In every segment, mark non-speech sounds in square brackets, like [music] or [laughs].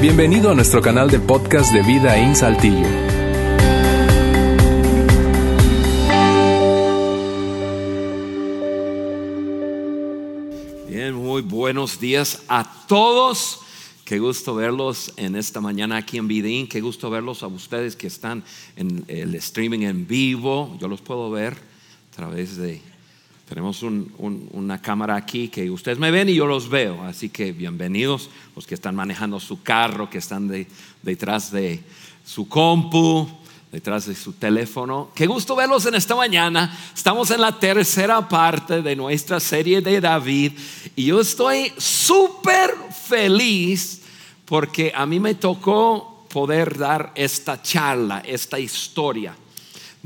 Bienvenido a nuestro canal de podcast de Vida en Saltillo. Bien, muy buenos días a todos. Qué gusto verlos en esta mañana aquí en Vidín. Qué gusto verlos a ustedes que están en el streaming en vivo. Yo los puedo ver a través de tenemos una cámara aquí que ustedes me ven y yo los veo. Así que bienvenidos los que están manejando su carro, que están detrás de su compu, detrás de su teléfono. Qué gusto verlos en esta mañana. Estamos en la tercera parte de nuestra serie de David y yo estoy súper feliz porque a mí me tocó poder dar esta charla, esta historia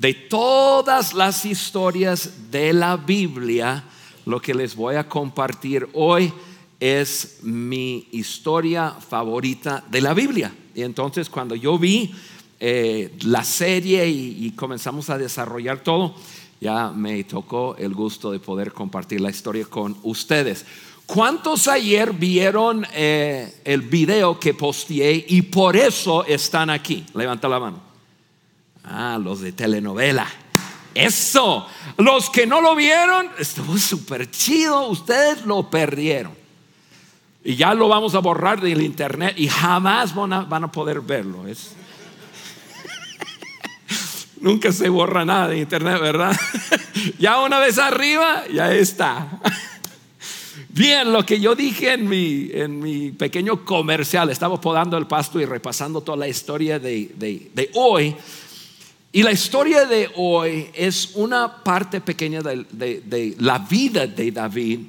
de todas las historias de la Biblia, lo que les voy a compartir hoy es mi historia favorita de la Biblia. Y entonces cuando yo vi eh, la serie y, comenzamos a desarrollar todo, ya me tocó el gusto de poder compartir la historia con ustedes. ¿Cuántos ayer vieron eh, el video que posteé y por eso están aquí? Levanta la mano. Ah, los de telenovela. Eso. Los que no lo vieron, estuvo súper chido. Ustedes lo perdieron. Y ya lo vamos a borrar del internet y jamás van a, poder verlo. Es... [laughs] Nunca se borra nada de internet, ¿verdad? [laughs] ya una vez arriba, ya está. [laughs] Bien, lo que yo dije en mi, en mi pequeño comercial, estaba podando el pasto y repasando toda la historia de, de hoy. Y la historia de hoy es una parte pequeña de, la vida de David.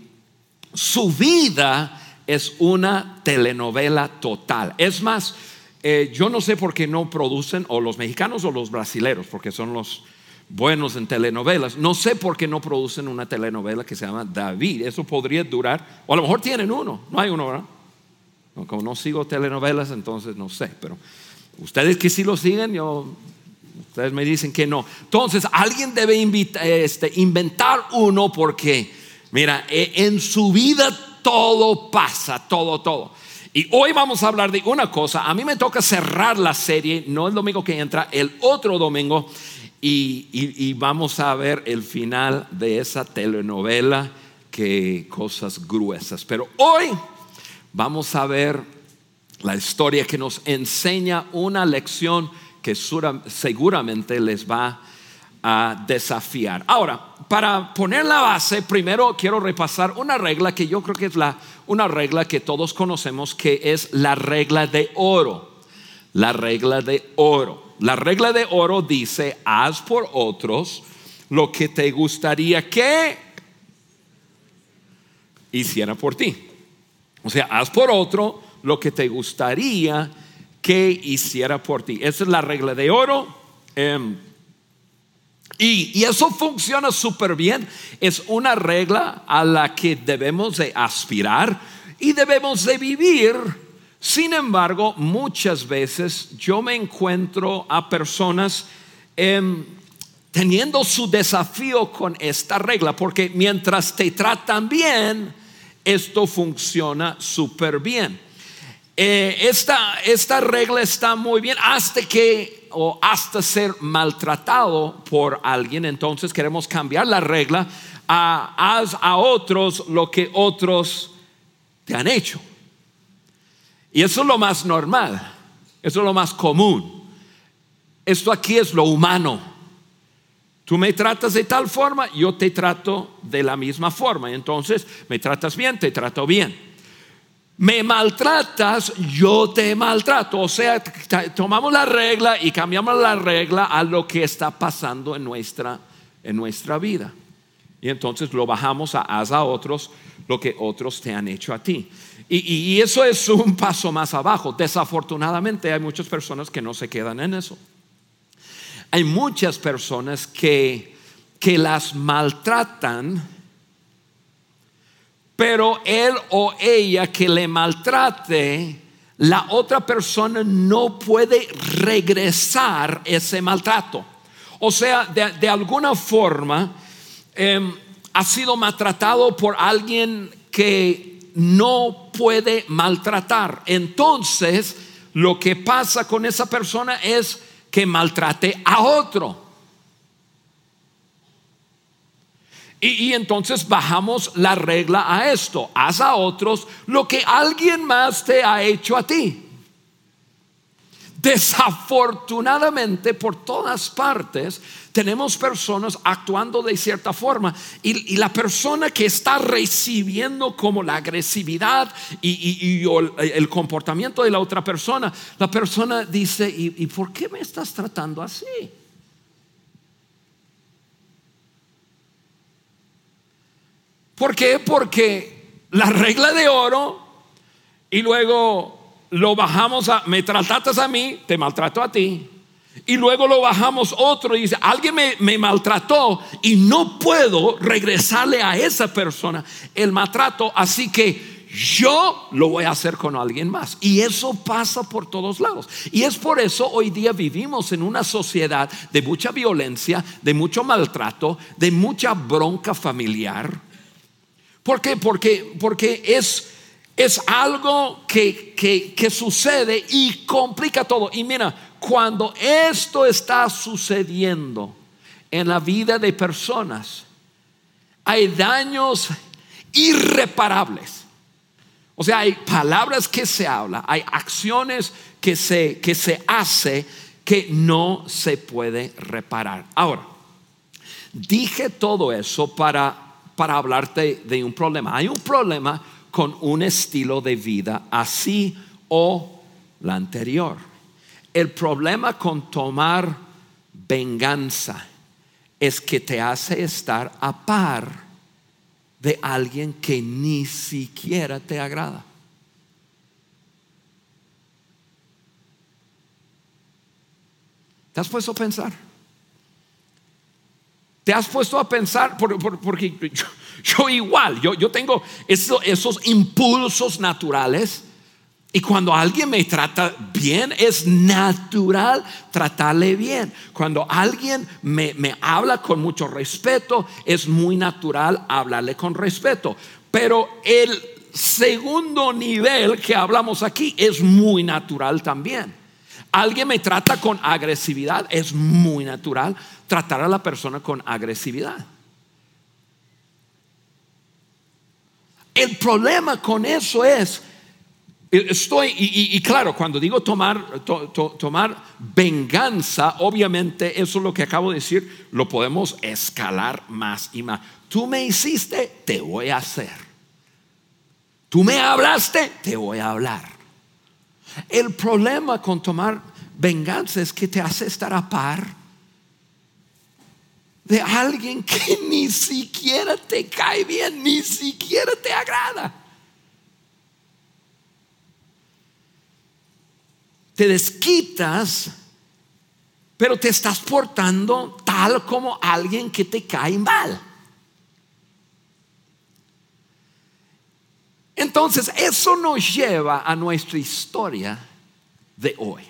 Su vida es una telenovela total. Es más, eh, yo no sé por qué no producen, o los mexicanos o los brasileros, porque son los buenos en telenovelas. No sé por qué no producen una telenovela que se llama David. Eso podría durar, o a lo mejor tienen uno, no hay uno, ¿verdad? como no sigo telenovelas, entonces no sé, pero ustedes que sí lo siguen, yo Ustedes me dicen que no. Entonces, alguien debe este, inventar uno porque, mira, e, en su vida todo pasa, todo, todo. Y hoy vamos a hablar de una cosa. A mí me toca cerrar la serie, no el domingo que entra, el otro domingo. Y, vamos a ver el final de esa telenovela, que cosas gruesas. Pero hoy vamos a ver la historia que nos enseña una lección que seguramente les va a desafiar. Ahora, para poner la base, primero quiero repasar una regla que yo creo que es la, una regla que todos conocemos, que es la regla de oro. La regla de oro. La regla de oro dice, haz por otros lo que te gustaría que hiciera por ti. O sea, haz por otro lo que te gustaría que hiciera por ti. Esa es la regla de oro. Em, y, eso funciona súper bien. Es una regla a la que debemos de aspirar y debemos de vivir. Sin embargo, muchas veces yo me encuentro a personas em, teniendo su desafío con esta regla, porque mientras te tratan bien, esto funciona súper bien. Eh, esta, regla está muy bien hasta que o hasta ser maltratado por alguien, entonces queremos cambiar la regla a haz a otros lo que otros te han hecho. Y eso es lo más normal, eso es lo más común. Esto aquí es lo humano. Tú me tratas de tal forma, yo te trato de la misma forma. Entonces, me tratas bien, te trato bien me maltratas, yo te maltrato. O sea, tomamos la regla y cambiamos la regla a lo que está pasando en nuestra, en nuestra vida. Y entonces lo bajamos a haz a otros lo que otros te han hecho a ti. Y, y, eso es un paso más abajo. Desafortunadamente hay muchas personas que no se quedan en eso. Hay muchas personas que, que las maltratan pero él o ella que le maltrate, la otra persona no puede regresar ese maltrato. O sea, de, alguna forma em, ha sido maltratado por alguien que no puede maltratar. Entonces, lo que pasa con esa persona es que maltrate a otro. Y, entonces bajamos la regla a esto. Haz a otros lo que alguien más te ha hecho a ti. Desafortunadamente, por todas partes, tenemos personas actuando de cierta forma y, la persona que está recibiendo como la agresividad y, el, comportamiento de la otra persona, la persona dice, ¿y por qué me estás tratando así? ¿Por qué? Porque la regla de oro y luego lo bajamos a, me trataste a mí, te maltrato a ti. Y luego lo bajamos otro y dice, alguien me, me, maltrató y no puedo regresarle a esa persona el maltrato, así que yo lo voy a hacer con alguien más. Y eso pasa por todos lados. Y es por eso hoy día vivimos en una sociedad de mucha violencia, de mucho maltrato, de mucha bronca familiar ¿Por qué? Porque, porque es, es algo que, que sucede y complica todo. Y mira, cuando esto está sucediendo en la vida de personas, hay daños irreparables. O sea, hay palabras que se habla, hay acciones que se, que se hace que no se puede reparar. Ahora, dije todo eso para para hablarte de un problema. Hay un problema con un estilo de vida así o la anterior. El problema con tomar venganza es que te hace estar a par de alguien que ni siquiera te agrada. ¿Te has puesto a pensar? ¿Te has puesto a pensar? porque yo, igual, yo, yo tengo esos impulsos naturales. Y cuando alguien me trata bien, es natural tratarle bien. Cuando alguien me, me, habla con mucho respeto, es muy natural hablarle con respeto. Pero el segundo nivel que hablamos aquí es muy natural también. Alguien me trata con agresividad, es muy natural tratar a la persona con agresividad. El problema con eso es, estoy, y, claro, cuando digo tomar, tomar venganza, obviamente eso es lo que acabo de decir, lo podemos escalar más y más. Tú me hiciste, te voy a hacer. Tú me hablaste, te voy a hablar. El problema con tomar venganza es que te hace estar a par de alguien que [laughs] ni siquiera te cae bien, ni siquiera te agrada. Te desquitas, pero te estás portando tal como alguien que te cae mal. Entonces, eso nos lleva a nuestra historia de hoy.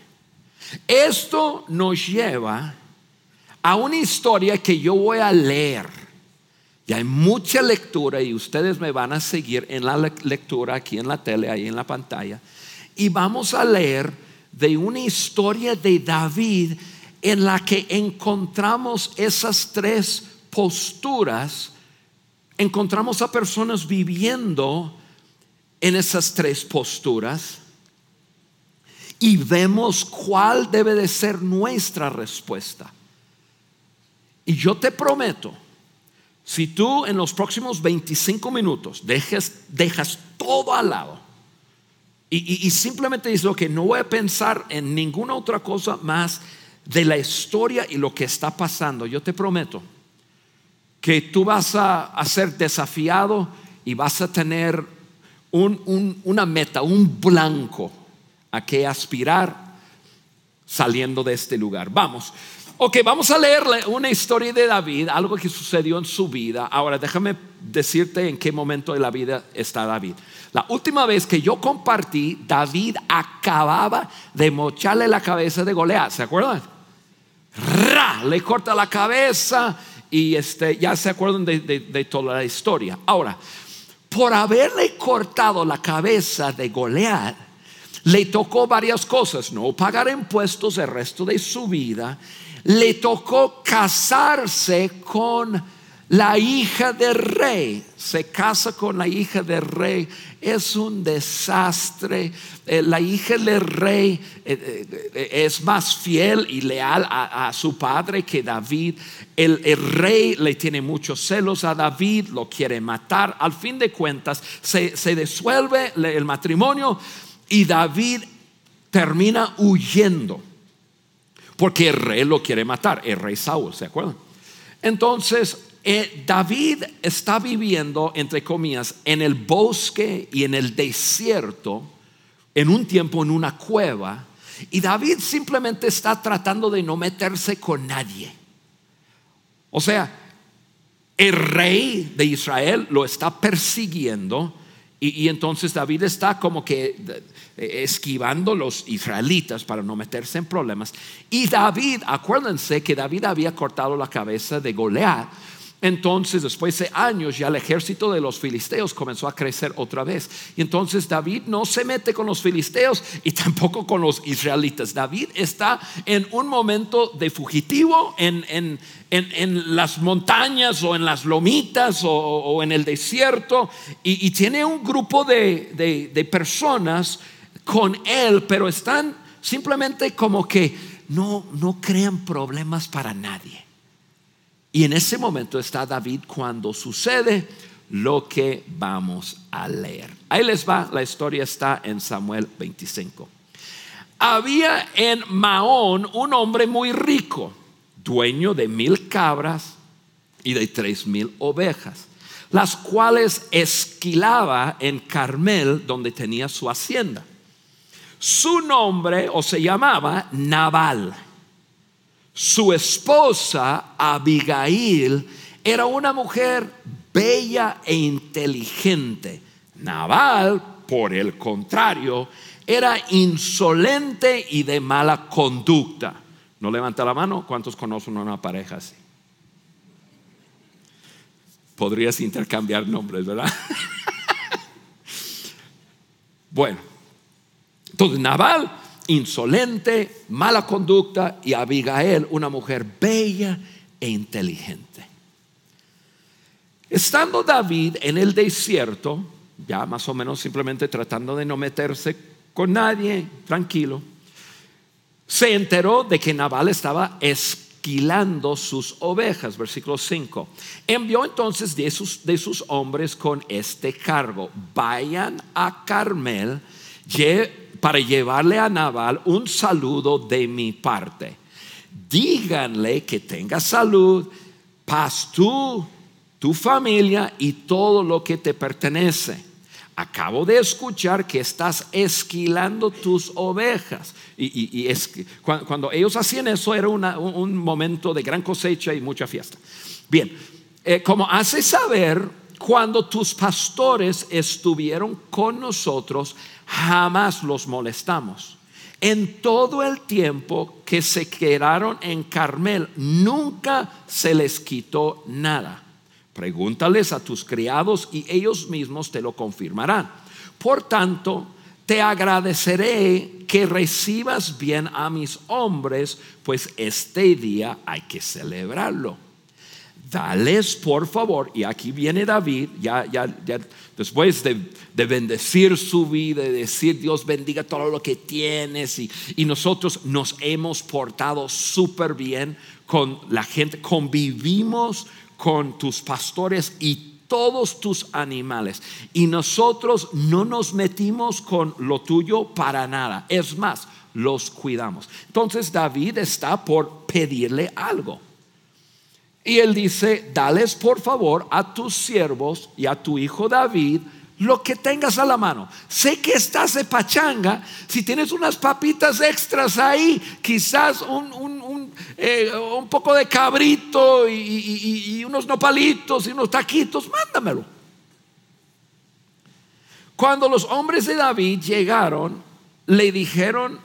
Esto nos lleva a una historia que yo voy a leer. Y hay mucha lectura y ustedes me van a seguir en la lectura aquí en la tele, ahí en la pantalla. Y vamos a leer de una historia de David en la que encontramos esas tres posturas. Encontramos a personas viviendo en esas tres posturas y vemos cuál debe de ser nuestra respuesta. Y yo te prometo, si tú en los próximos 25 minutos dejas, dejas todo al lado y, simplemente dices, que no voy a pensar en ninguna otra cosa más de la historia y lo que está pasando, yo te prometo que tú vas a, ser desafiado y vas a tener una meta, un blanco a que aspirar saliendo de este lugar. Vamos. Ok, vamos a leerle una historia de David, algo que sucedió en su vida. Ahora, déjame decirte en qué momento de la vida está David. La última vez que yo compartí, David acababa de mocharle la cabeza de Goliat, ¿se acuerdan? ¡Ra! Le corta la cabeza y este, ya se acuerdan de, de toda la historia. Ahora, por haberle cortado la cabeza de Goliat, le tocó varias cosas, no pagar impuestos el resto de su vida, le tocó casarse con la hija del rey. Se casa con la hija del rey. Es un desastre. Eh, la hija del rey eh, eh, es más fiel y leal a, su padre que David. El, rey le tiene muchos celos a David, lo quiere matar. Al fin de cuentas, se, se disuelve el matrimonio y David termina huyendo porque el rey lo quiere matar, el rey Saúl, ¿se acuerdan? Entonces, eh, David está viviendo, entre comillas, en el bosque y en el desierto, en un tiempo en una cueva, y David simplemente está tratando de no meterse con nadie. O sea, el rey de Israel lo está persiguiendo y, entonces David está como que eh, esquivando los israelitas para no meterse en problemas. Y David, acuérdense que David había cortado la cabeza de Goliat. Entonces, después de años, ya el ejército de los filisteos comenzó a crecer otra vez. Y entonces David no se mete con los filisteos y tampoco con los israelitas. David está en un momento de fugitivo en, las montañas o en las lomitas o, en el desierto y, tiene un grupo de, de personas con él, pero están simplemente como que no, no crean problemas para nadie. Y en ese momento está David cuando sucede lo que vamos a leer. Ahí les va, la historia está en Samuel 25. Había en Maón un hombre muy rico, dueño de mil cabras y de tres mil ovejas, las cuales esquilaba en Carmel, donde tenía su hacienda. Su nombre o se llamaba Nabal su esposa, Abigail, era una mujer bella e inteligente. Nabal, por el contrario, era insolente y de mala conducta. No levanta la mano, ¿cuántos conocen una pareja así? Podrías intercambiar nombres, ¿verdad? [laughs] bueno, entonces Nabal insolente, mala conducta, y Abigail, una mujer bella e inteligente. Estando David en el desierto, ya más o menos simplemente tratando de no meterse con nadie, tranquilo, se enteró de que Nabal estaba esquilando sus ovejas, versículo 5. Envió entonces de sus, de sus hombres con este cargo, vayan a Carmel, para llevarle a Naval un saludo de mi parte. Díganle que tenga salud, paz tú, tu familia y todo lo que te pertenece. Acabo de escuchar que estás esquilando tus ovejas. Y, es, cuando, ellos hacían eso era un momento de gran cosecha y mucha fiesta. Bien, eh, como hace saber, cuando tus pastores estuvieron con nosotros, jamás los molestamos. En todo el tiempo que se quedaron en Carmel, nunca se les quitó nada. Pregúntales a tus criados y ellos mismos te lo confirmarán. Por tanto, te agradeceré que recibas bien a mis hombres, pues este día hay que celebrarlo dales por favor, y aquí viene David, ya, ya, ya después de, bendecir su vida, de decir Dios bendiga todo lo que tienes, y, y nosotros nos hemos portado súper bien con la gente, convivimos con tus pastores y todos tus animales. Y nosotros no nos metimos con lo tuyo para nada. Es más, los cuidamos. Entonces David está por pedirle algo. Y él dice, dales por favor a tus siervos y a tu hijo David lo que tengas a la mano. Sé que estás de pachanga, si tienes unas papitas extras ahí, quizás un, eh, poco de cabrito y, y unos nopalitos y unos taquitos, mándamelo. Cuando los hombres de David llegaron, le dijeron,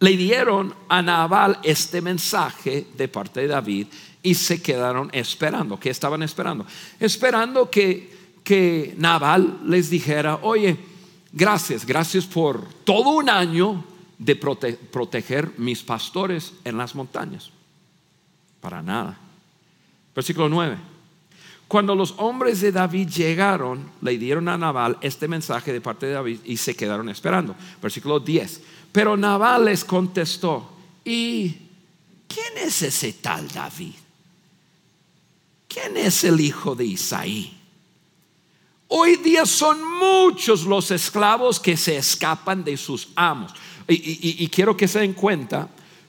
le dieron a Nabal este mensaje de parte de David y se quedaron esperando. ¿Qué estaban esperando? Esperando que, que Naval les dijera, oye, gracias, gracias por todo un año de proteger mis pastores en las montañas. Para nada. Versículo 9. Cuando los hombres de David llegaron, le dieron a Nabal este mensaje de parte de David y se quedaron esperando. Versículo 10. Pero Nabal les contestó, ¿y quién es ese tal David? ¿Quién es el hijo de Isaí? Hoy día son muchos los esclavos que se escapan de sus amos. Y, quiero que se den cuenta,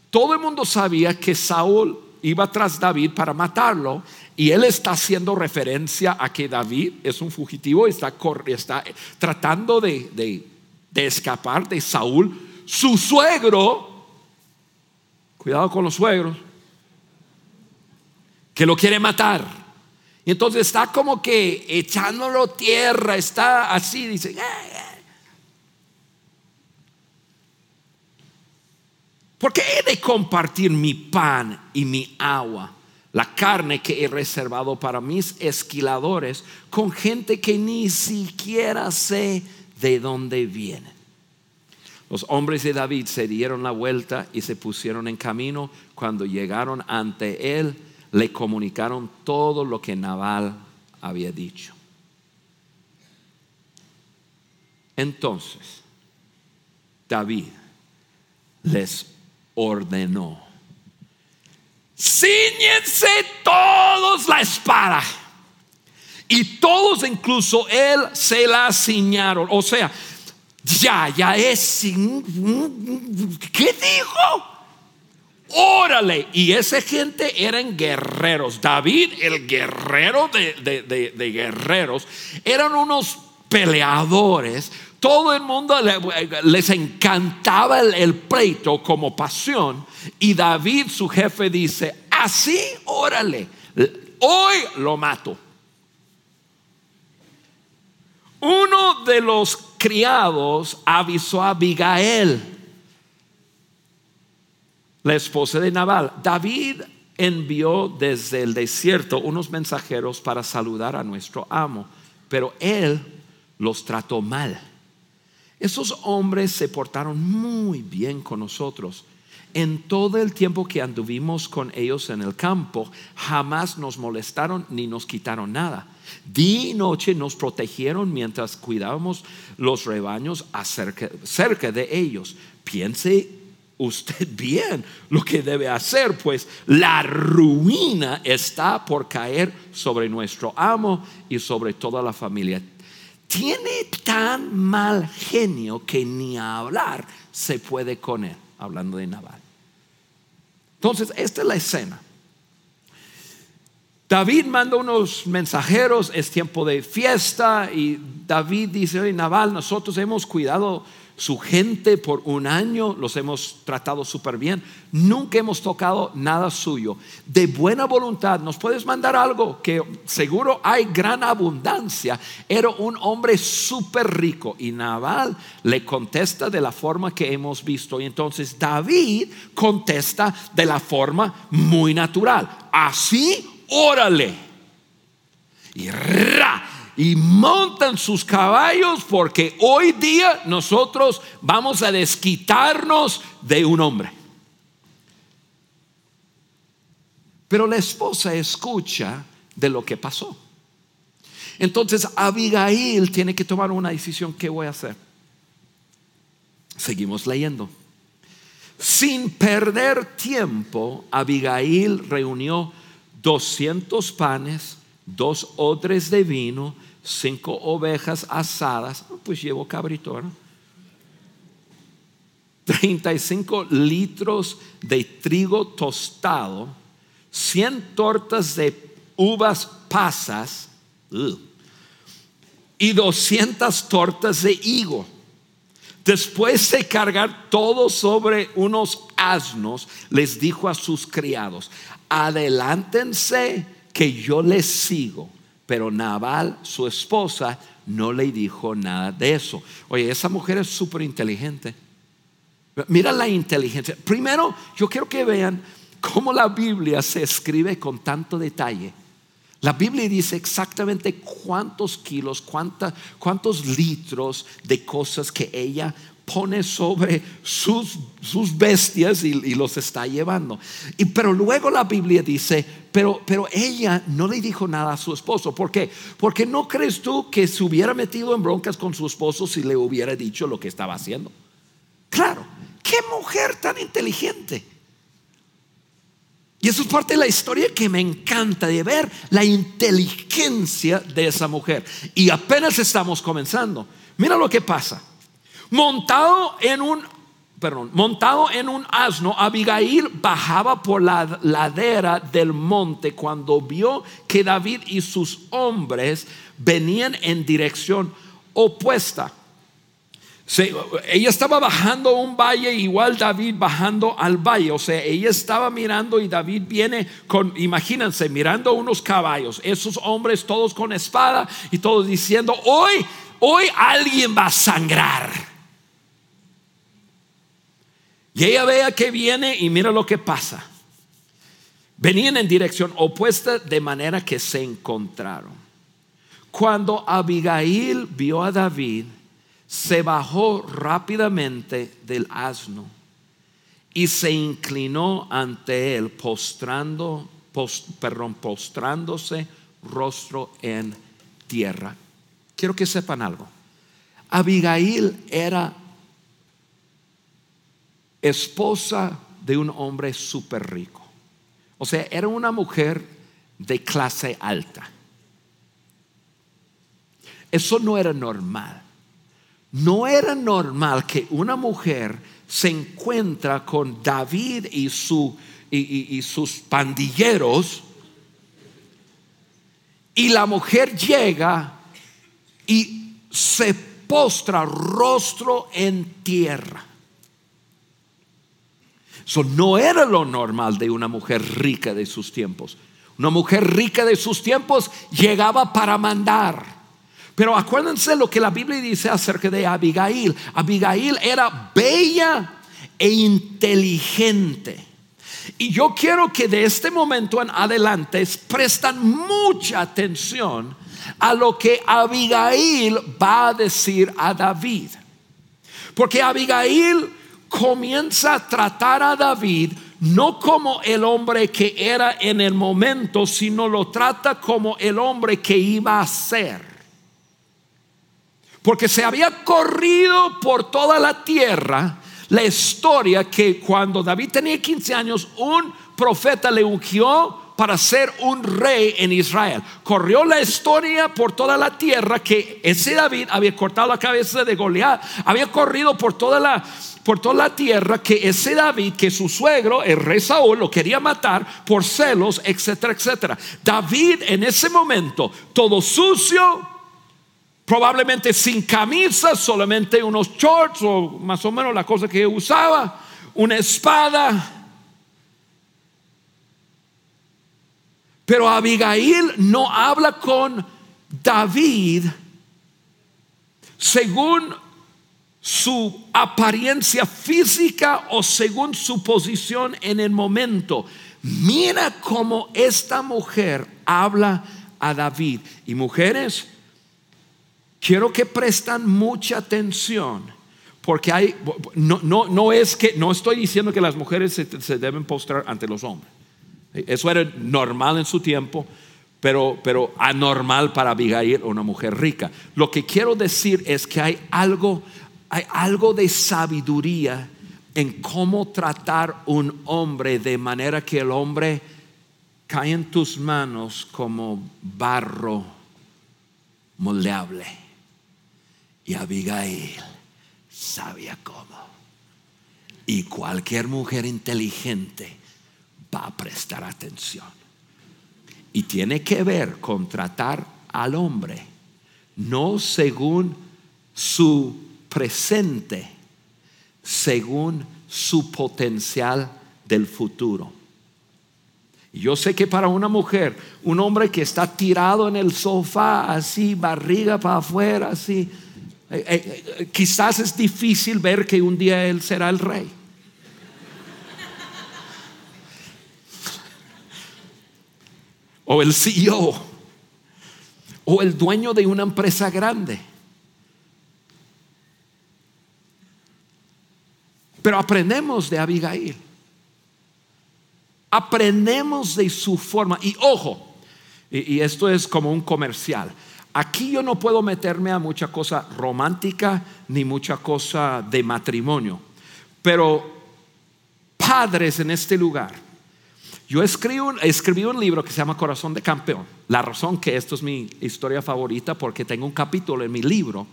todo el mundo sabía que Saúl iba tras David para matarlo y él está haciendo referencia a que David es un fugitivo, está, está tratando de, de escapar de Saúl. Su suegro, cuidado con los suegros, que lo quiere matar. Y entonces está como que echándolo tierra, está así, dice. ¿Por qué he de compartir mi pan y mi agua, la carne que he reservado para mis esquiladores, con gente que ni siquiera sé de dónde vienen? Los hombres de David se dieron la vuelta y se pusieron en camino. Cuando llegaron ante él, le comunicaron todo lo que Nabal había dicho. Entonces, David les ordenó, ciñense todos la espada. Y todos, incluso él, se la ciñaron. O sea, ya, ya es... ¿Qué dijo? Órale. Y esa gente eran guerreros. David, el guerrero de, guerreros, eran unos peleadores. Todo el mundo les encantaba el, pleito como pasión. Y David, su jefe, dice, así, órale, hoy lo mato. Uno de los criados avisó a Abigail la esposa de Nabal. David envió desde el desierto unos mensajeros para saludar a nuestro amo, pero él los trató mal. Esos hombres se portaron muy bien con nosotros. En todo el tiempo que anduvimos con ellos en el campo, jamás nos molestaron ni nos quitaron nada. Día y noche nos protegieron mientras cuidábamos los rebaños cerca de ellos. Piense usted bien lo que debe hacer, pues la ruina está por caer sobre nuestro amo y sobre toda la familia. Tiene tan mal genio que ni hablar se puede con él, hablando de Naval. Entonces, esta es la escena. David manda unos mensajeros, es tiempo de fiesta y David dice, Naval, nosotros hemos cuidado su gente por un año, los hemos tratado súper bien, nunca hemos tocado nada suyo. De buena voluntad, nos puedes mandar algo que seguro hay gran abundancia. Era un hombre súper rico y Naval le contesta de la forma que hemos visto. Y entonces David contesta de la forma muy natural. Así, órale. Y ra y montan sus caballos porque hoy día nosotros vamos a desquitarnos de un hombre. Pero la esposa escucha de lo que pasó. Entonces Abigail tiene que tomar una decisión. ¿Qué voy a hacer? Seguimos leyendo. Sin perder tiempo, Abigail reunió 200 panes, dos odres de vino, cinco ovejas asadas, pues llevo cabrito, ¿no? 35 litros de trigo tostado, 100 tortas de uvas pasas y 200 tortas de higo. Después de cargar todo sobre unos asnos, les dijo a sus criados, adelántense que yo les sigo. Pero Naval, su esposa, no le dijo nada de eso. Oye, esa mujer es súper inteligente. Mira la inteligencia. Primero, yo quiero que vean cómo la Biblia se escribe con tanto detalle. La Biblia dice exactamente cuántos kilos, cuántos litros de cosas que ella pone sobre sus, sus bestias y, los está llevando. Y, pero luego la Biblia dice, pero, pero ella no le dijo nada a su esposo. ¿Por qué? Porque no crees tú que se hubiera metido en broncas con su esposo si le hubiera dicho lo que estaba haciendo. Claro, qué mujer tan inteligente. Y eso es parte de la historia que me encanta de ver la inteligencia de esa mujer. Y apenas estamos comenzando. Mira lo que pasa. Montado en un, perdón, montado en un asno, Abigail bajaba por la ladera del monte cuando vio que David y sus hombres venían en dirección opuesta. ella estaba bajando un valle, igual David bajando al valle. O sea, ella estaba mirando y David viene con, imagínense, mirando unos caballos. Esos hombres todos con espada y todos diciendo, hoy, hoy alguien va a sangrar. Y ella vea que viene y mira lo que pasa. Venían en dirección opuesta de manera que se encontraron. Cuando Abigail vio a David, se bajó rápidamente del asno y se inclinó ante él, postrando, perdón, postrándose rostro en tierra. Quiero que sepan algo. Abigail era esposa de un hombre súper rico. O sea, era una mujer de clase alta. Eso no era normal. No era normal que una mujer se encuentra con David y, su, y, sus pandilleros y la mujer llega y se postra rostro en tierra. Eso no era lo normal de una mujer rica de sus tiempos. Una mujer rica de sus tiempos llegaba para mandar. Pero acuérdense lo que la Biblia dice acerca de Abigail. Abigail era bella e inteligente. Y yo quiero que de este momento en adelante prestan mucha atención a lo que Abigail va a decir a David. Porque Abigail comienza a tratar a David no como el hombre que era en el momento, sino lo trata como el hombre que iba a ser. Porque se había corrido por toda la tierra la historia que cuando David tenía 15 años, un profeta le ungió para ser un rey en Israel. Corrió la historia por toda la tierra que ese David había cortado la cabeza de Goliat, había corrido por toda la por toda la tierra que ese David, que su suegro, el rey Saúl, lo quería matar por celos, etcétera, etcétera. David en ese momento, todo sucio, probablemente sin camisa, solamente unos shorts o más o menos la cosa que usaba, una espada. Pero Abigail no habla con David según su apariencia física o según su posición en el momento. Mira cómo esta mujer habla a David. Y mujeres, quiero que prestan mucha atención. Porque hay, no, no, no es que, no estoy diciendo que las mujeres se, se deben postrar ante los hombres. Eso era normal en su tiempo, pero, pero anormal para Abigail, una mujer rica. Lo que quiero decir es que hay algo hay algo de sabiduría en cómo tratar un hombre de manera que el hombre cae en tus manos como barro moldeable. Y Abigail sabía cómo. Y cualquier mujer inteligente va a prestar atención. Y tiene que ver con tratar al hombre, no según su presente según su potencial del futuro. Yo sé que para una mujer, un hombre que está tirado en el sofá, así, barriga para afuera, así, eh, eh, eh, quizás es difícil ver que un día él será el rey. o el CEO o el dueño de una empresa grande. Pero aprendemos de Abigail. Aprendemos de su forma. Y ojo, y, esto es como un comercial. Aquí yo no puedo meterme a mucha cosa romántica ni mucha cosa de matrimonio. Pero padres en este lugar, yo escribí un, escribí un libro que se llama Corazón de Campeón. La razón que esto es mi historia favorita porque tengo un capítulo en mi libro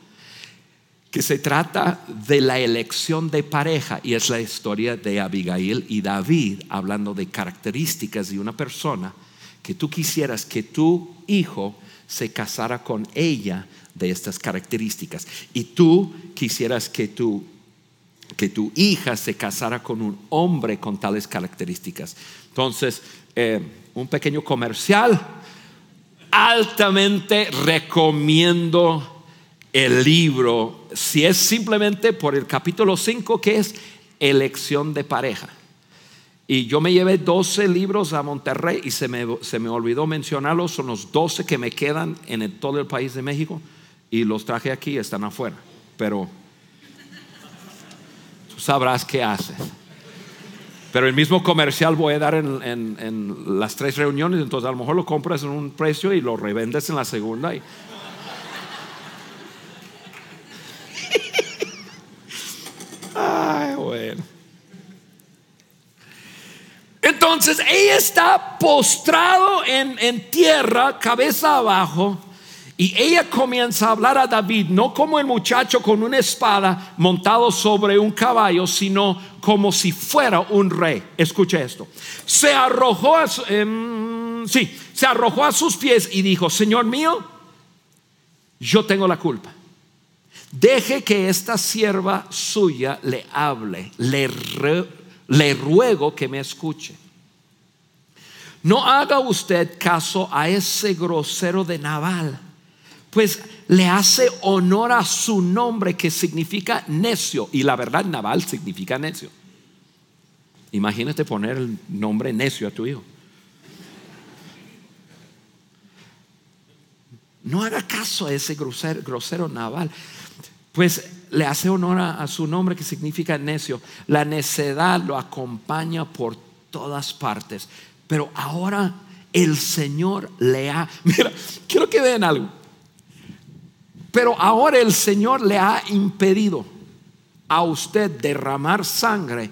que se trata de la elección de pareja y es la historia de Abigail y David hablando de características de una persona que tú quisieras que tu hijo se casara con ella de estas características y tú quisieras que tu que tu hija se casara con un hombre con tales características. Entonces, eh, un pequeño comercial, altamente recomiendo el libro, si es simplemente por el capítulo 5 que es elección de pareja. Y yo me llevé 12 libros a Monterrey y se me, se me olvidó mencionarlos, son los 12 que me quedan en todo el país de México y los traje aquí, están afuera. Pero tú sabrás qué haces. Pero el mismo comercial voy a dar en, en, las tres reuniones, entonces a lo mejor lo compras en un precio y lo revendes en la segunda. Entonces ella está postrado en, en tierra, cabeza abajo, y ella comienza a hablar a David, no como el muchacho con una espada montado sobre un caballo, sino como si fuera un rey. Escuche esto. Se arrojó a, em, sí, se arrojó a sus pies y dijo, Señor mío, yo tengo la culpa. Deje que esta sierva suya le hable, le, ruego que me escuche. No haga usted caso a ese grosero de Naval, pues le hace honor a su nombre que significa necio. Y la verdad, Naval significa necio. Imagínate poner el nombre necio a tu hijo. No haga caso a ese grosero, grosero naval pues le hace honor a, su nombre que significa necio. La necedad lo acompaña por todas partes. Pero ahora el Señor le ha... [laughs] Mira, quiero que vean algo. Pero ahora el Señor le ha impedido a usted derramar sangre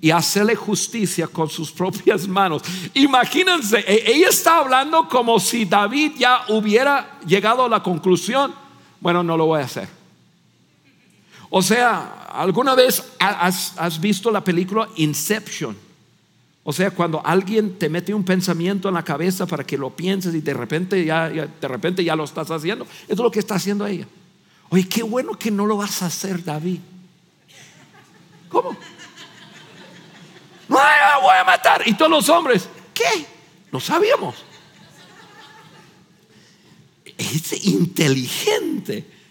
y hacerle justicia con sus propias manos. Imagínense, e, ella está hablando como si David ya hubiera llegado a la conclusión, bueno, no lo voy a hacer. O sea, ¿alguna vez has, visto la película Inception? O sea, cuando alguien te mete un pensamiento en la cabeza para que lo pienses y de repente ya, de repente ya lo estás haciendo. Eso es lo que está haciendo ella. Oye, qué bueno que no lo vas a hacer, David. ¿Cómo? No, la voy a matar. Y todos los hombres, ¿qué? No sabíamos. Es inteligente.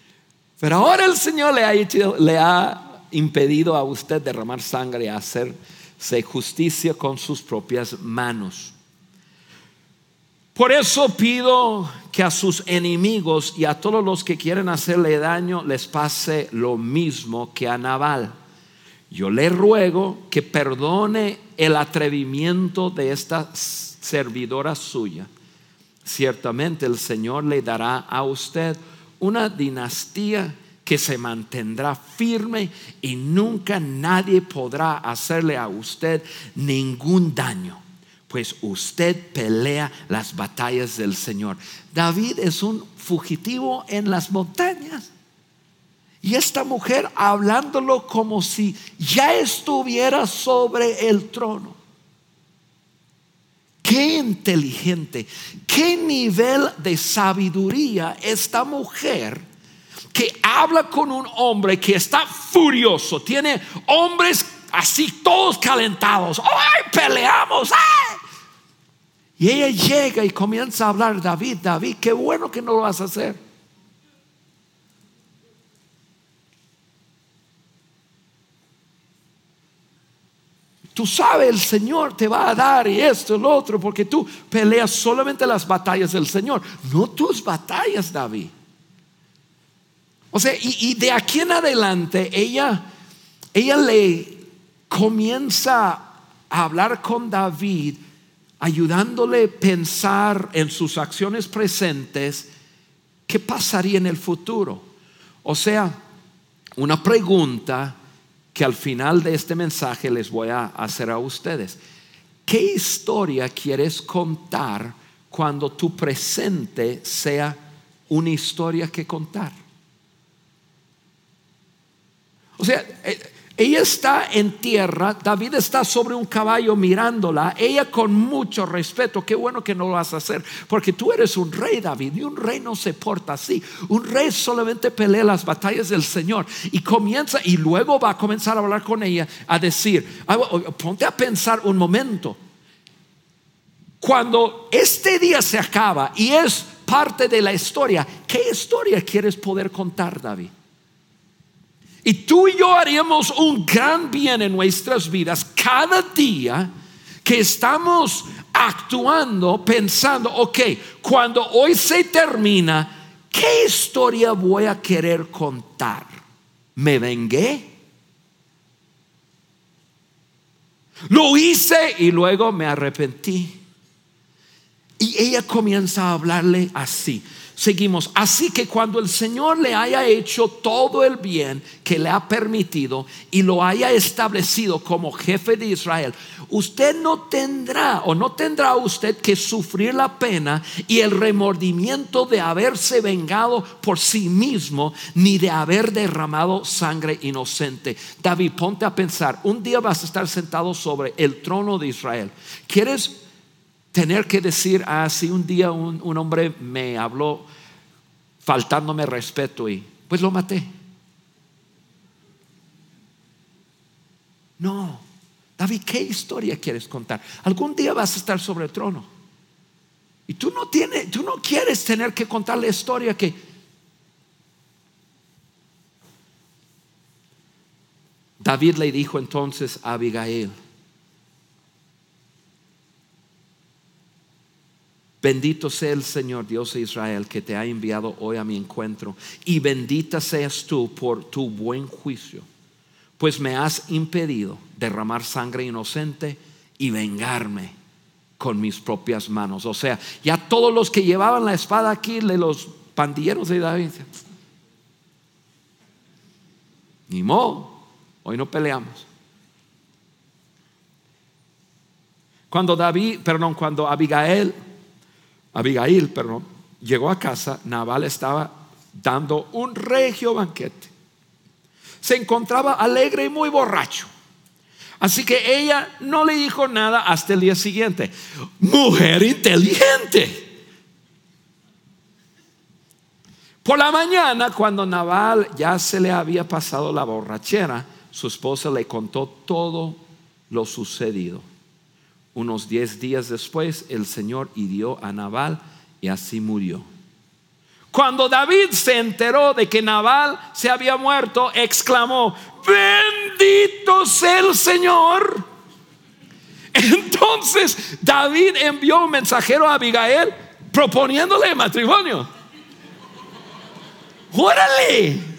Pero ahora el Señor le ha, impedido a usted derramar sangre y hacerse justicia con sus propias manos. Por eso pido que a sus enemigos y a todos los que quieren hacerle daño les pase lo mismo que a Naval. Yo le ruego que perdone el atrevimiento de esta servidora suya. Ciertamente el Señor le dará a usted una dinastía que se mantendrá firme y nunca nadie podrá hacerle a usted ningún daño, pues usted pelea las batallas del Señor. David es un fugitivo en las montañas. Y esta mujer hablándolo como si ya estuviera sobre el trono. Qué inteligente, qué nivel de sabiduría esta mujer que habla con un hombre que está furioso, tiene hombres así todos calentados, ¡ay, peleamos! Y ella llega y comienza a hablar, David, David, qué bueno que no lo vas a hacer. Tú sabes, el Señor te va a dar y esto, el otro, porque tú peleas solamente las batallas del Señor, no tus batallas, David. O sea, y, de aquí en adelante ella, ella le comienza a hablar con David, ayudándole a pensar en sus acciones presentes, qué pasaría en el futuro. O sea, una pregunta que al final de este mensaje les voy a hacer a ustedes. ¿Qué historia quieres contar cuando tu presente sea una historia que contar? O sea, eh, ella está en tierra, David está sobre un caballo mirándola, ella con mucho respeto, qué bueno que no lo vas a hacer, porque tú eres un rey David y un rey no se porta así, un rey solamente pelea las batallas del Señor y comienza y luego va a comenzar a hablar con ella, a decir, ah, ponte a pensar un momento, cuando este día se acaba y es parte de la historia, ¿qué historia quieres poder contar David? Y tú y yo haríamos un gran bien en nuestras vidas cada día que estamos actuando, pensando, ok, cuando hoy se termina, ¿qué historia voy a querer contar? ¿Me vengué? Lo hice y luego me arrepentí. Y ella comienza a hablarle así. Seguimos. Así que cuando el Señor le haya hecho todo el bien que le ha permitido y lo haya establecido como jefe de Israel, usted no tendrá o no tendrá usted que sufrir la pena y el remordimiento de haberse vengado por sí mismo ni de haber derramado sangre inocente. David, ponte a pensar, un día vas a estar sentado sobre el trono de Israel. ¿Quieres tener que decir, ah, si un día un, hombre me habló faltándome respeto y pues lo maté. No, David, ¿qué historia quieres contar? Algún día vas a estar sobre el trono. Y tú no tienes, tú no quieres tener que contar la historia que David le dijo entonces a Abigail, Bendito sea el Señor Dios de Israel que te ha enviado hoy a mi encuentro. Y bendita seas tú por tu buen juicio, pues me has impedido derramar sangre inocente y vengarme con mis propias manos. O sea, ya todos los que llevaban la espada aquí, los pandilleros de David, ni modo, hoy no peleamos. Cuando David, perdón, cuando Abigail Abigail, perdón, llegó a casa, Nabal estaba dando un regio banquete. Se encontraba alegre y muy borracho. Así que ella no le dijo nada hasta el día siguiente. Mujer inteligente. Por la mañana, cuando Nabal ya se le había pasado la borrachera, su esposa le contó todo lo sucedido. Unos diez días después, el Señor hirió a Nabal y así murió. Cuando David se enteró de que Nabal se había muerto, exclamó, bendito sea el Señor. Entonces David envió un mensajero a Abigail proponiéndole matrimonio. ¡Órale!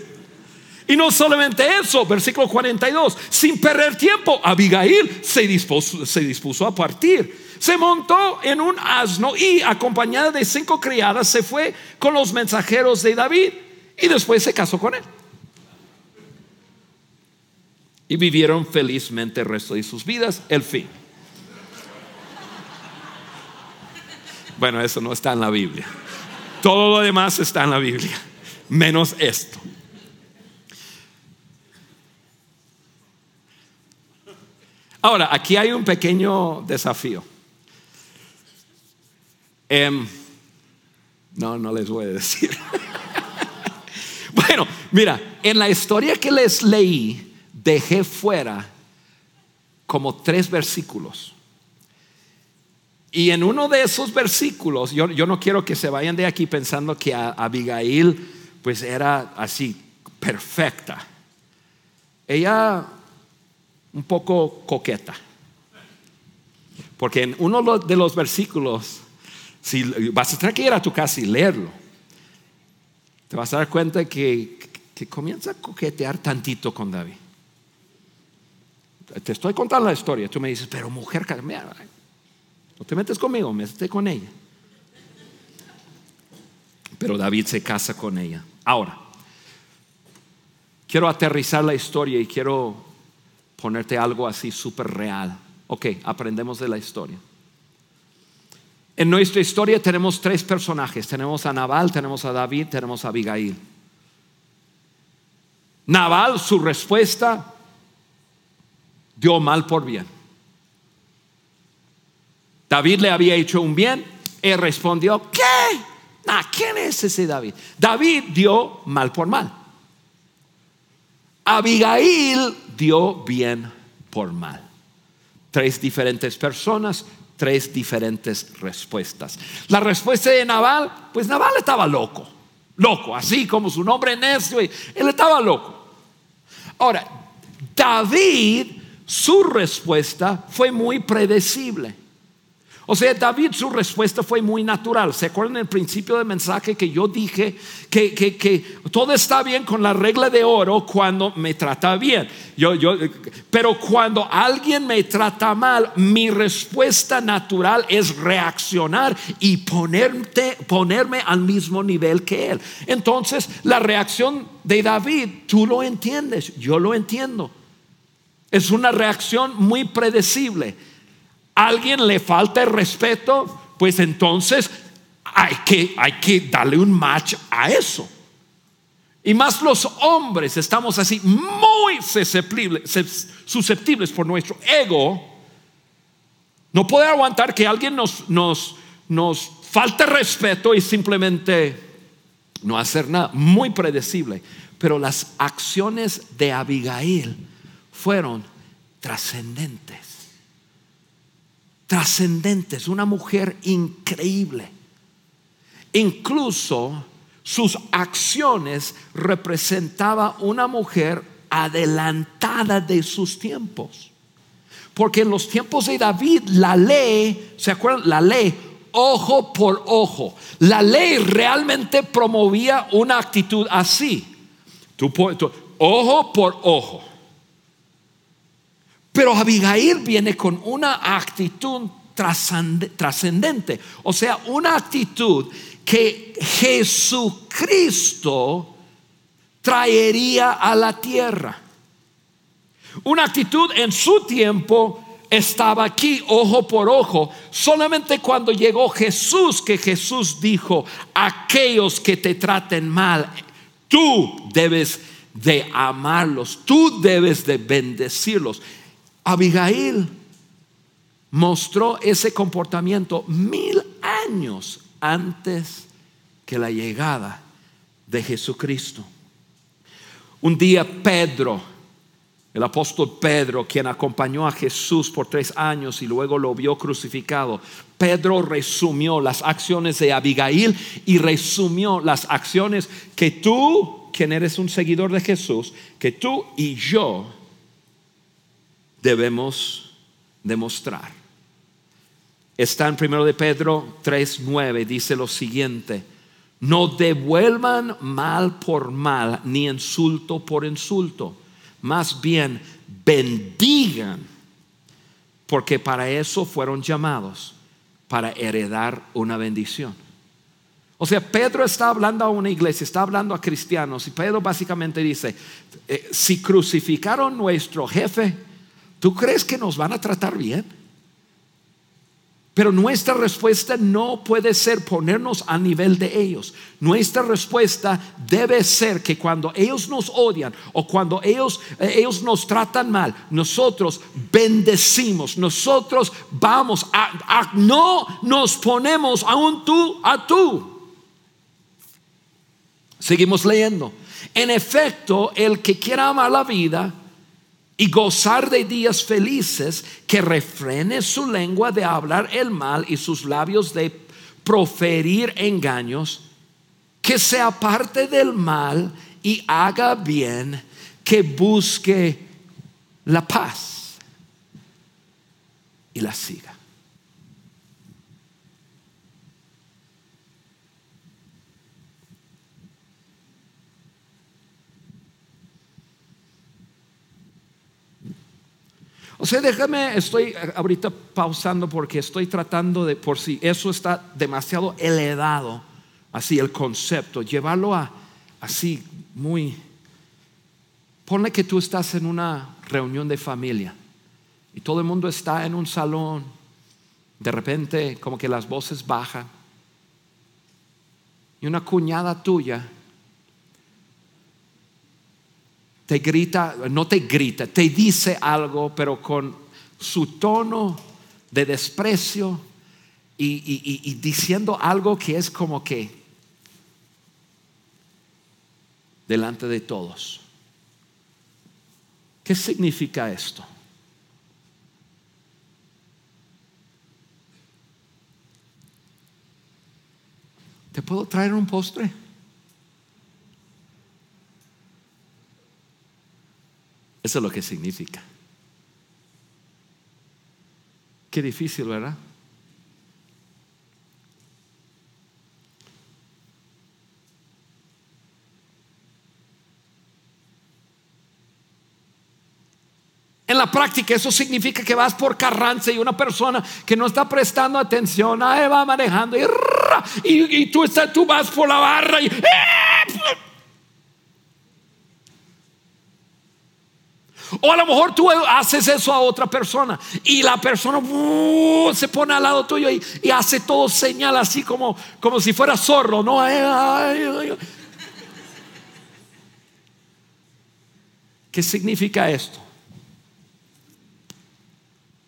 Y no solamente eso, versículo 42, sin perder tiempo, Abigail se dispuso, a partir. Se montó en un asno y acompañada de cinco criadas se fue con los mensajeros de David y después se casó con él. Y vivieron felizmente el resto de sus vidas, el fin. Bueno, eso no está en la Biblia. Todo lo demás está en la Biblia, menos esto. Ahora, aquí hay un pequeño desafío. Em, no, no les voy a decir. [laughs] bueno, mira, en la historia que les leí, dejé fuera como tres versículos. Y en uno de esos versículos, yo, no quiero que se vayan de aquí pensando que Abigail pues era así, perfecta. Ella un poco coqueta. Porque en uno de los versículos, si vas a tener que ir a tu casa y leerlo, te vas a dar cuenta que, que comienza a coquetear tantito con David. Te estoy contando la historia, tú me dices, pero mujer, no te metes conmigo, me metes con ella. Pero David se casa con ella. Ahora, quiero aterrizar la historia y quiero ponerte algo así súper real. Ok, aprendemos de la historia. En nuestra historia tenemos tres personajes. Tenemos a Nabal, tenemos a David, tenemos a Abigail. Nabal, su respuesta, dio mal por bien. David le había hecho un bien, él respondió, ¿qué? ¿Quién es ese David? David dio mal por mal. Abigail dio bien por mal. Tres diferentes personas, tres diferentes respuestas. La respuesta de Naval, pues Naval estaba loco, loco, así como su nombre necio, él estaba loco. Ahora, David, su respuesta fue muy predecible. O sea, David su respuesta fue muy natural. ¿Se acuerdan el principio del mensaje que yo dije que, que, todo está bien con la regla de oro cuando me trata bien? Yo, yo, pero cuando alguien me trata mal, mi respuesta natural es reaccionar y ponerte, ponerme al mismo nivel que él. Entonces, la reacción de David, tú lo entiendes, yo lo entiendo. Es una reacción muy predecible alguien le falta el respeto, pues entonces hay que, hay que darle un match a eso. Y más los hombres estamos así muy susceptibles, susceptibles por nuestro ego. No puede aguantar que alguien nos, nos, nos falte respeto y simplemente no hacer nada. Muy predecible. Pero las acciones de Abigail fueron trascendentes trascendentes, una mujer increíble. Incluso sus acciones representaba una mujer adelantada de sus tiempos. Porque en los tiempos de David la ley, ¿se acuerdan? La ley, ojo por ojo. La ley realmente promovía una actitud así. ojo por ojo. Pero Abigail viene con una actitud trascendente, o sea, una actitud que Jesucristo traería a la tierra. Una actitud en su tiempo estaba aquí ojo por ojo. Solamente cuando llegó Jesús, que Jesús dijo, aquellos que te traten mal, tú debes de amarlos, tú debes de bendecirlos. Abigail mostró ese comportamiento mil años antes que la llegada de Jesucristo. Un día Pedro, el apóstol Pedro, quien acompañó a Jesús por tres años y luego lo vio crucificado, Pedro resumió las acciones de Abigail y resumió las acciones que tú, quien eres un seguidor de Jesús, que tú y yo debemos demostrar. Está en 1 de Pedro 3:9 dice lo siguiente: No devuelvan mal por mal ni insulto por insulto, más bien bendigan, porque para eso fueron llamados, para heredar una bendición. O sea, Pedro está hablando a una iglesia, está hablando a cristianos, y Pedro básicamente dice, eh, si crucificaron nuestro jefe, ¿Tú crees que nos van a tratar bien? Pero nuestra respuesta no puede ser ponernos a nivel de ellos. Nuestra respuesta debe ser que cuando ellos nos odian o cuando ellos, eh, ellos nos tratan mal, nosotros bendecimos, nosotros vamos a, no nos ponemos a un tú a tú. Seguimos leyendo. En efecto, el que quiera amar la vida, y gozar de días felices, que refrene su lengua de hablar el mal y sus labios de proferir engaños, que se aparte del mal y haga bien, que busque la paz y la siga. O sea, déjame, estoy ahorita pausando porque estoy tratando de, por si eso está demasiado elevado, así el concepto, llevarlo a así muy... Ponle que tú estás en una reunión de familia y todo el mundo está en un salón, de repente como que las voces bajan y una cuñada tuya te grita, no te grita, te dice algo, pero con su tono de desprecio y, diciendo algo que es como que delante de todos. ¿Qué significa esto? ¿Te puedo traer un postre? Eso es lo que significa. Qué difícil, ¿verdad? En la práctica eso significa que vas por Carranza y una persona que no está prestando atención, ahí va manejando y, tú, estás, tú vas por la barra y... ¡eh! O a lo mejor tú haces eso a otra persona y la persona uh, se pone al lado tuyo y, hace todo señal así como, como si fuera zorro, ¿no? ¿Qué significa esto?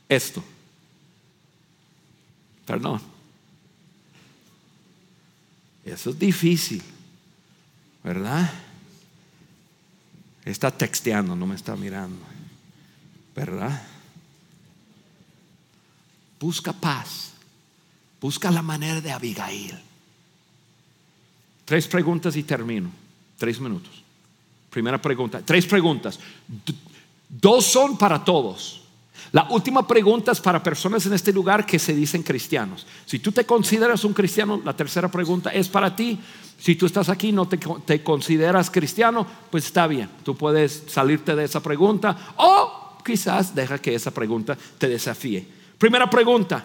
Esto. Perdón. Eso es difícil, ¿verdad? Está texteando, no me está mirando. ¿Verdad? Busca paz. Busca la manera de Abigail. Tres preguntas y termino. Tres minutos. Primera pregunta. Tres preguntas. Dos son para todos. La última pregunta es para personas en este lugar que se dicen cristianos. Si tú te consideras un cristiano, la tercera pregunta es para ti. Si tú estás aquí y no te, consideras cristiano, pues está bien. Tú puedes salirte de esa pregunta o quizás deja que esa pregunta te desafíe. Primera pregunta.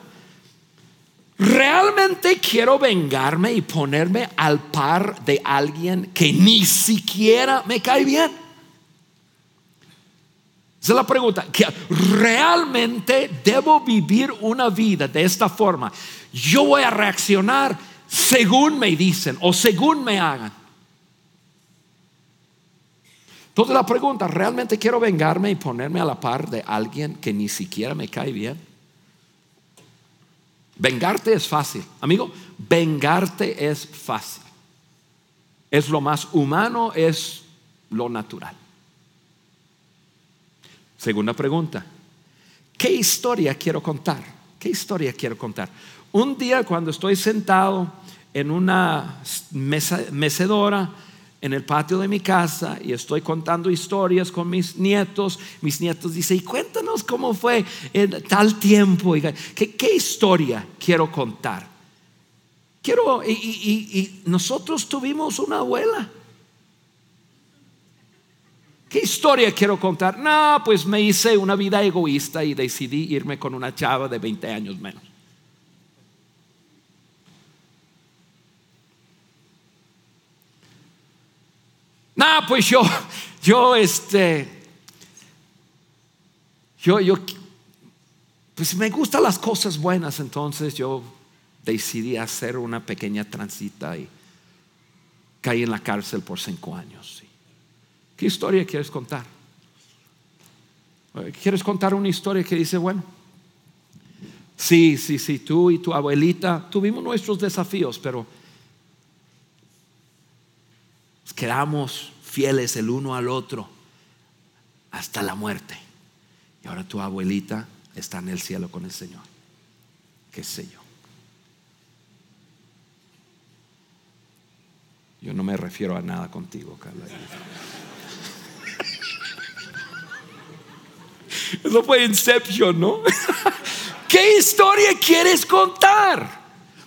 ¿Realmente quiero vengarme y ponerme al par de alguien que ni siquiera me cae bien? Esa es la pregunta. ¿Que ¿Realmente debo vivir una vida de esta forma? Yo voy a reaccionar según me dicen o según me hagan. Entonces la pregunta, ¿realmente quiero vengarme y ponerme a la par de alguien que ni siquiera me cae bien? Vengarte es fácil. Amigo, vengarte es fácil. Es lo más humano, es lo natural. Segunda pregunta, ¿qué historia quiero contar? ¿Qué historia quiero contar? Un día cuando estoy sentado en una mecedora en el patio de mi casa y estoy contando historias con mis nietos, mis nietos dicen, y cuéntanos cómo fue en tal tiempo, ¿qué, qué historia quiero contar? Quiero, y nosotros tuvimos una abuela ¿Qué historia quiero contar? No, pues me hice una vida egoísta y decidí irme con una chava de 20 años menos. No, pues yo, yo, este, yo, yo, pues me gustan las cosas buenas, entonces yo decidí hacer una pequeña transita y caí en la cárcel por cinco años. ¿Qué historia quieres contar? ¿Quieres contar una historia que dice, bueno, sí, sí, sí, tú y tu abuelita tuvimos nuestros desafíos, pero quedamos fieles el uno al otro hasta la muerte. Y ahora tu abuelita está en el cielo con el Señor. ¿Qué sé yo? Yo no me refiero a nada contigo, Carla. Eso fue Inception, ¿no? [laughs] ¿Qué historia quieres contar?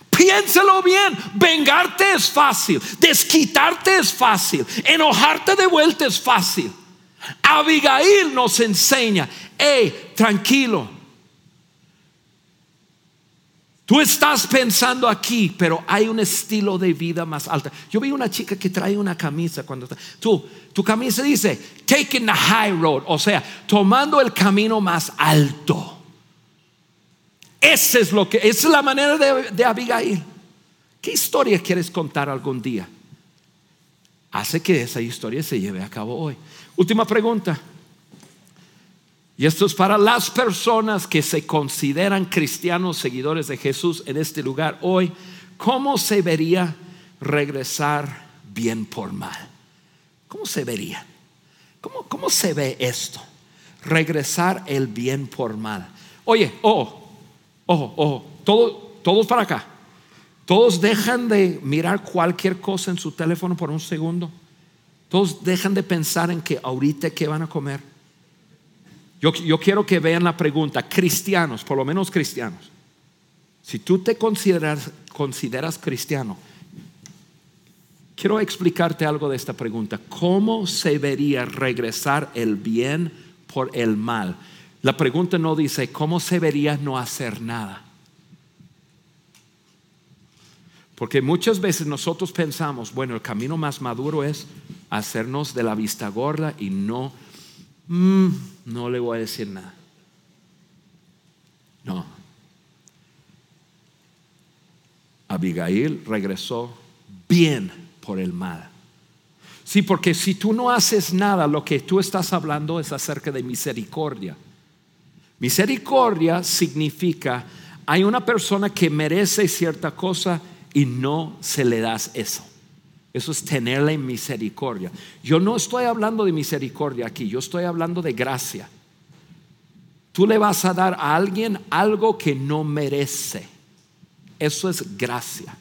Piénselo bien. Vengarte es fácil. Desquitarte es fácil. Enojarte de vuelta es fácil. Abigail nos enseña hey, tranquilo. Tú estás pensando aquí, pero hay un estilo de vida más alto. Yo vi una chica que trae una camisa cuando está. Tú, tu camisa dice, taking the high road, o sea, tomando el camino más alto. Esa es lo que, esa es la manera de, de Abigail. ¿Qué historia quieres contar algún día? Hace que esa historia se lleve a cabo hoy. Última pregunta. Y esto es para las personas que se consideran cristianos, seguidores de Jesús en este lugar hoy. ¿Cómo se vería regresar bien por mal? ¿Cómo se vería? ¿Cómo, cómo se ve esto? Regresar el bien por mal. Oye, ojo, ojo, ojo, todo, todos para acá. Todos dejan de mirar cualquier cosa en su teléfono por un segundo. Todos dejan de pensar en que ahorita qué van a comer yo, quiero que vean la pregunta, cristianos, por lo menos cristianos. Si tú te consideras, consideras cristiano, quiero explicarte algo de esta pregunta. ¿Cómo se vería regresar el bien por el mal? La pregunta no dice, ¿cómo se vería no hacer nada? Porque muchas veces nosotros pensamos, bueno, el camino más maduro es hacernos de la vista gorda y no Mm, no le voy a decir nada. No. Abigail regresó bien por el mal. Sí, porque si tú no haces nada, lo que tú estás hablando es acerca de misericordia. Misericordia significa, hay una persona que merece cierta cosa y no se le das eso. Eso es tenerle misericordia. Yo no estoy hablando de misericordia aquí, yo estoy hablando de gracia. Tú le vas a dar a alguien algo que no merece. Eso es gracia.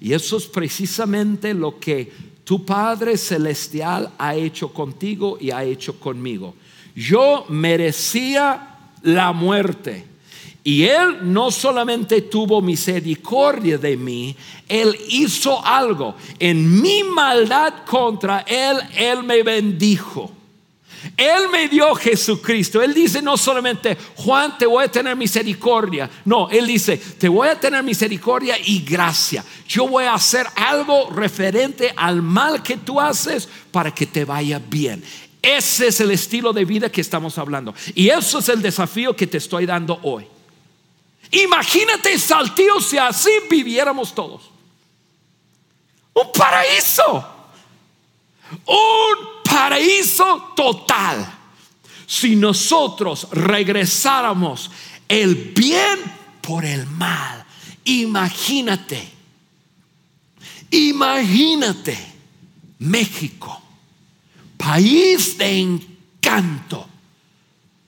Y eso es precisamente lo que tu Padre Celestial ha hecho contigo y ha hecho conmigo. Yo merecía la muerte. Y Él no solamente tuvo misericordia de mí, Él hizo algo. En mi maldad contra Él, Él me bendijo. Él me dio Jesucristo. Él dice no solamente, Juan, te voy a tener misericordia. No, Él dice, te voy a tener misericordia y gracia. Yo voy a hacer algo referente al mal que tú haces para que te vaya bien. Ese es el estilo de vida que estamos hablando. Y eso es el desafío que te estoy dando hoy. Imagínate Saltillo si así viviéramos todos. Un paraíso. Un paraíso total. Si nosotros regresáramos el bien por el mal. Imagínate. Imagínate México. País de encanto.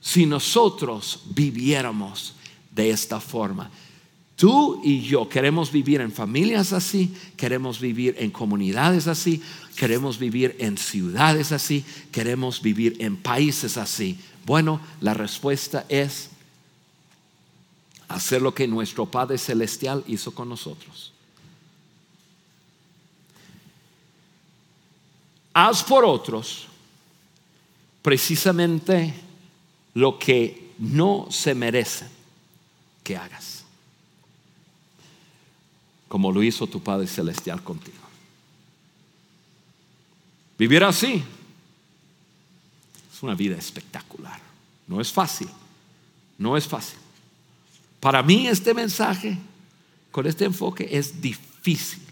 Si nosotros viviéramos de esta forma. Tú y yo queremos vivir en familias así, queremos vivir en comunidades así, queremos vivir en ciudades así, queremos vivir en países así. Bueno, la respuesta es hacer lo que nuestro Padre Celestial hizo con nosotros. Haz por otros precisamente lo que no se merecen que hagas. Como lo hizo tu Padre Celestial contigo. Vivir así es una vida espectacular. No es fácil. No es fácil. Para mí este mensaje con este enfoque es difícil.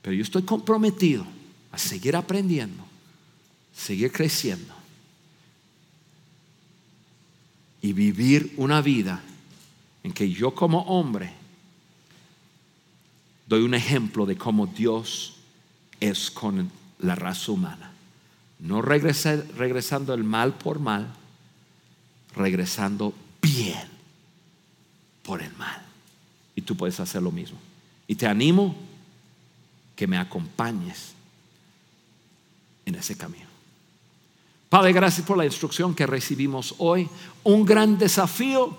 Pero yo estoy comprometido a seguir aprendiendo, seguir creciendo y vivir una vida en que yo como hombre doy un ejemplo de cómo Dios es con la raza humana. No regresando el mal por mal, regresando bien por el mal. Y tú puedes hacer lo mismo. Y te animo que me acompañes en ese camino. Padre, gracias por la instrucción que recibimos hoy. Un gran desafío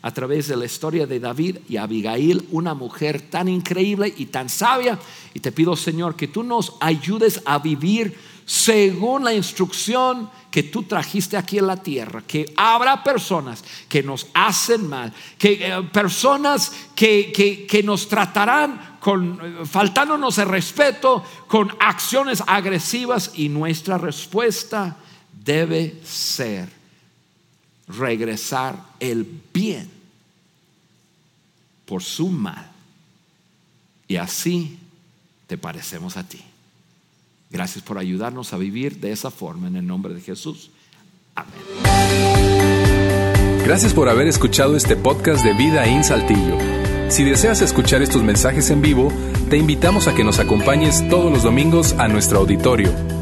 a través de la historia de David y Abigail, una mujer tan increíble y tan sabia. Y te pido, Señor, que tú nos ayudes a vivir según la instrucción que tú trajiste aquí en la tierra, que habrá personas que nos hacen mal, que eh, personas que, que, nos tratarán con eh, faltándonos el respeto, con acciones agresivas y nuestra respuesta debe ser regresar el bien por su mal. Y así te parecemos a ti. Gracias por ayudarnos a vivir de esa forma en el nombre de Jesús. Amén. Gracias por haber escuchado este podcast de Vida en Saltillo. Si deseas escuchar estos mensajes en vivo, te invitamos a que nos acompañes todos los domingos a nuestro auditorio.